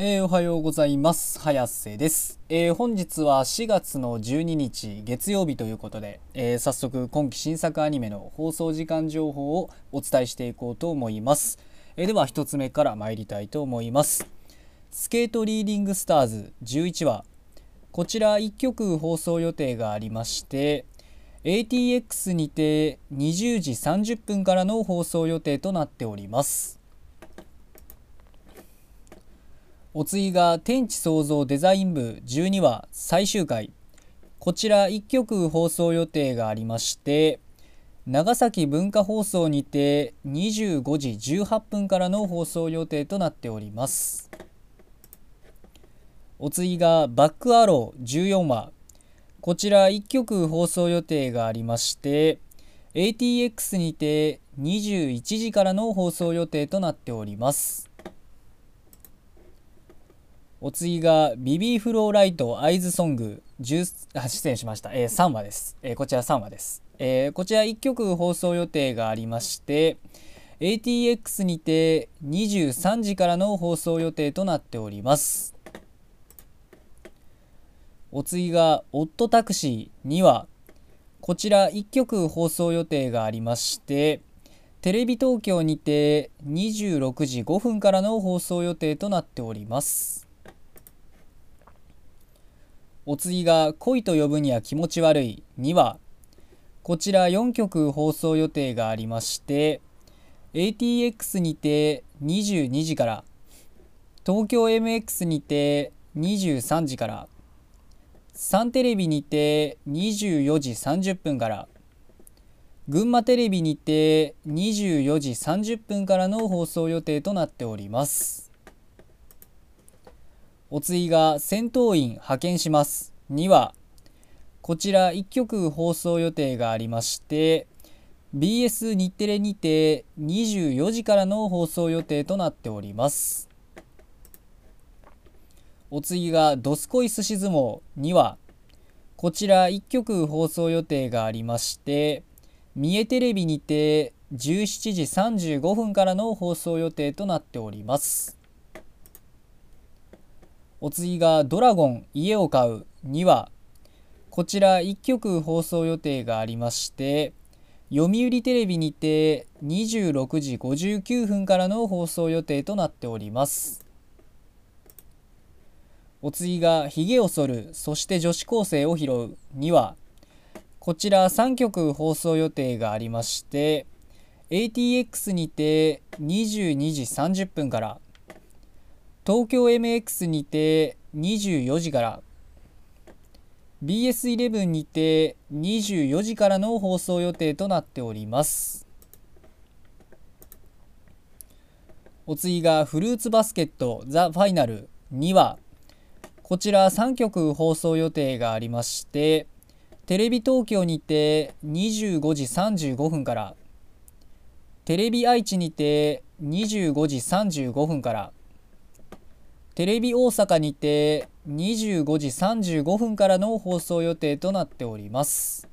えー、おはようございます。早瀬です、えー、本日は4月の12日月曜日ということで、えー、早速今期新作アニメの放送時間情報をお伝えしていこうと思います、えでは1つ目から参りたいと思います。スケートリーディングスターズ11話。こちら1曲放送予定がありまして ATX にて20時30分からの放送予定となっております。お次が天地創造デザイン部。12話最終回。こちら1曲放送予定がありまして長崎文化放送にて25時18分からの放送予定となっております。お次がバックアロー14話。こちら1曲放送予定がありまして ATX にて21時からの放送予定となっております。お次がビビーフローライトアイズソング。10あ失礼しました、えー、3話です、えー、こちら3話です、えー、こちら1曲放送予定がありまして ATX にて23時からの放送予定となっております。お次が「オットタクシー」2話こちら1曲放送予定がありましてテレビ東京にて26時5分からの放送予定となっております。お次が恋と呼ぶには気持ち悪い。2話こちら4曲放送予定がありまして ATX にて22時から東京 MX にて23時からサンテレビにて24時30分から群馬テレビにて24時30分からの放送予定となっております。お次が戦闘員派遣します。2話こちら1曲放送予定がありまして BS 日テレにて24時からの放送予定となっております。お次が「どすこいすし相撲」2話こちら1曲放送予定がありまして三重テレビにて17時35分からの放送予定となっております。お次が「ドラゴン家を買う」2話こちら1曲放送予定がありまして読売テレビにて26時59分からの放送予定となっております。お次が「ひげを剃るそして女子高生を拾う」2話こちら3曲放送予定がありまして ATX にて22時30分から東京 MX にて24時から。BS11 にて24時からの放送予定となっております。お次がフルーツバスケットザ・ファイナル2話こちら3曲放送予定がありましてテレビ東京にて25時35分からテレビ愛知にて25時35分からテレビ大阪にて25時35分からの放送予定となっております。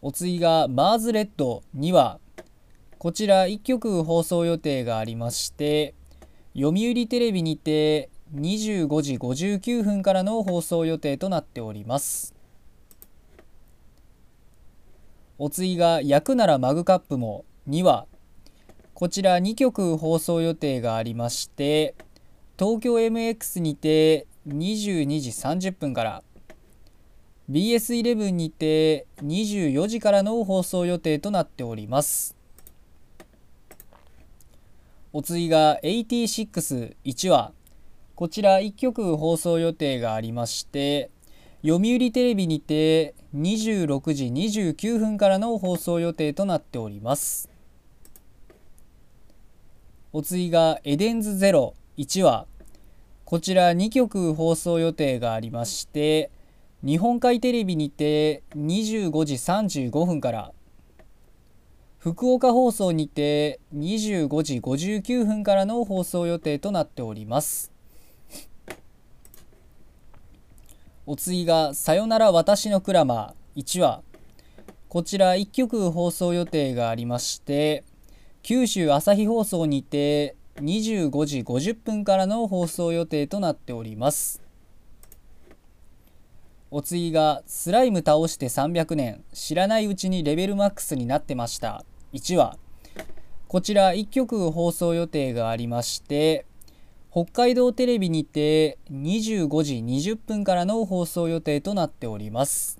お次がマーズレッド2話こちら1曲放送予定がありまして読売テレビにて25時59分からの放送予定となっております。お次が「焼くならマグカップも」2話こちら2曲放送予定がありまして東京 MX にて22時30分から BS11 にて24時からの放送予定となっております。お次が861話こちら1曲放送予定がありまして読売テレビにて26時29分からの放送予定となっております。お次がエデンズゼロ1話こちら2曲放送予定がありまして日本海テレビにて25時35分から福岡放送にて25時59分からの放送予定となっております。お次が「さよなら私のクラマー」1話こちら1曲放送予定がありまして九州朝日放送にて25時50分からの放送予定となっております。お次がスライム倒して300年知らないうちにレベルマックスになってました。1話。こちら1曲放送予定がありまして北海道テレビにて25時20分からの放送予定となっております。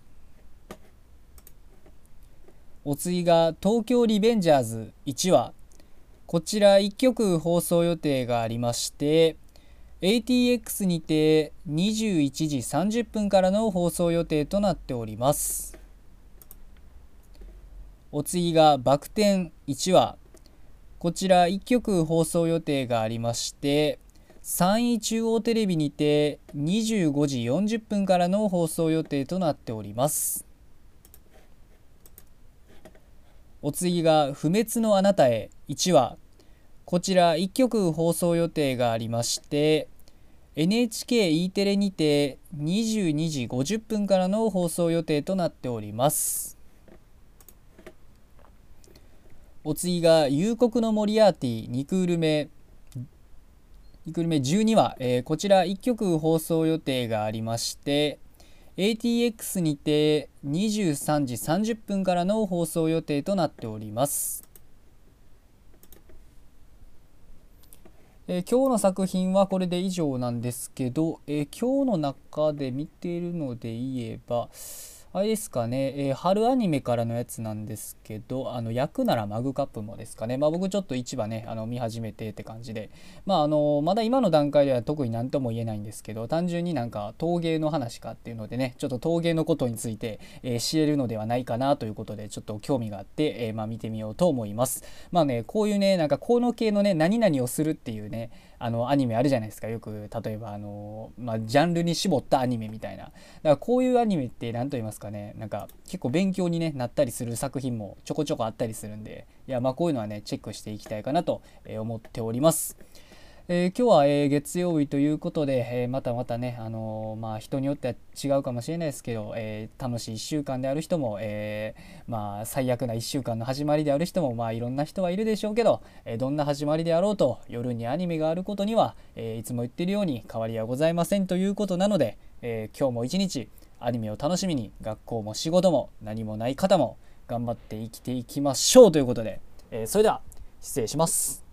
お次が東京リベンジャーズ1話。こちら1曲放送予定がありまして ATX にて21時30分からの放送予定となっております。お次がバク転1話こちら1曲放送予定がありまして山陰中央テレビにて25時40分からの放送予定となっております。お次が「不滅のあなたへ」1話。こちら1曲放送予定がありまして NHKE テレにて22時50分からの放送予定となっております。お次が「夕刻のモリアーティ2クール目」2クール目12話、えー、こちら1曲放送予定がありまして ATX にて23時30分からの放送予定となっております。えー、今日の作品はこれで以上なんですけど、えー、今日の中で見ているので言えばあれですかね、えー、春アニメからのやつなんですけど、あの、焼くならマグカップもですかね。まあ僕ちょっと市場ね、あの、見始めてって感じで、まああの、まだ今の段階では特に何とも言えないんですけど、単純になんか陶芸の話かっていうのでね、ちょっと陶芸のことについて、えー、知れるのではないかなということで、ちょっと興味があって、えー、まあ見てみようと思います。まあね、こういうね、なんかこの系のね、何々をするっていうね、あのアニメあるじゃないですか。よく例えばあの、まあ、ジャンルに絞ったアニメみたいな。だからこういうアニメって何と言いますかねなんか結構勉強に、ね、なったりする作品もちょこちょこあったりするんでいやまあこういうのはねチェックしていきたいかなと思っております。えー、今日は、えー、月曜日ということで、えー、またまたね、あのまあ、人によっては違うかもしれないですけど、え楽しい1週間である人も、えまあ、最悪な1週間の始まりである人も、まあ、いろんな人はいるでしょうけど、えどんな始まりであろうと夜にアニメがあることには、えいつも言ってるように変わりはございませんということなので、え今日も一日アニメを楽しみに学校も仕事も何もない方も頑張って生きていきましょうということで、えそれでは失礼します。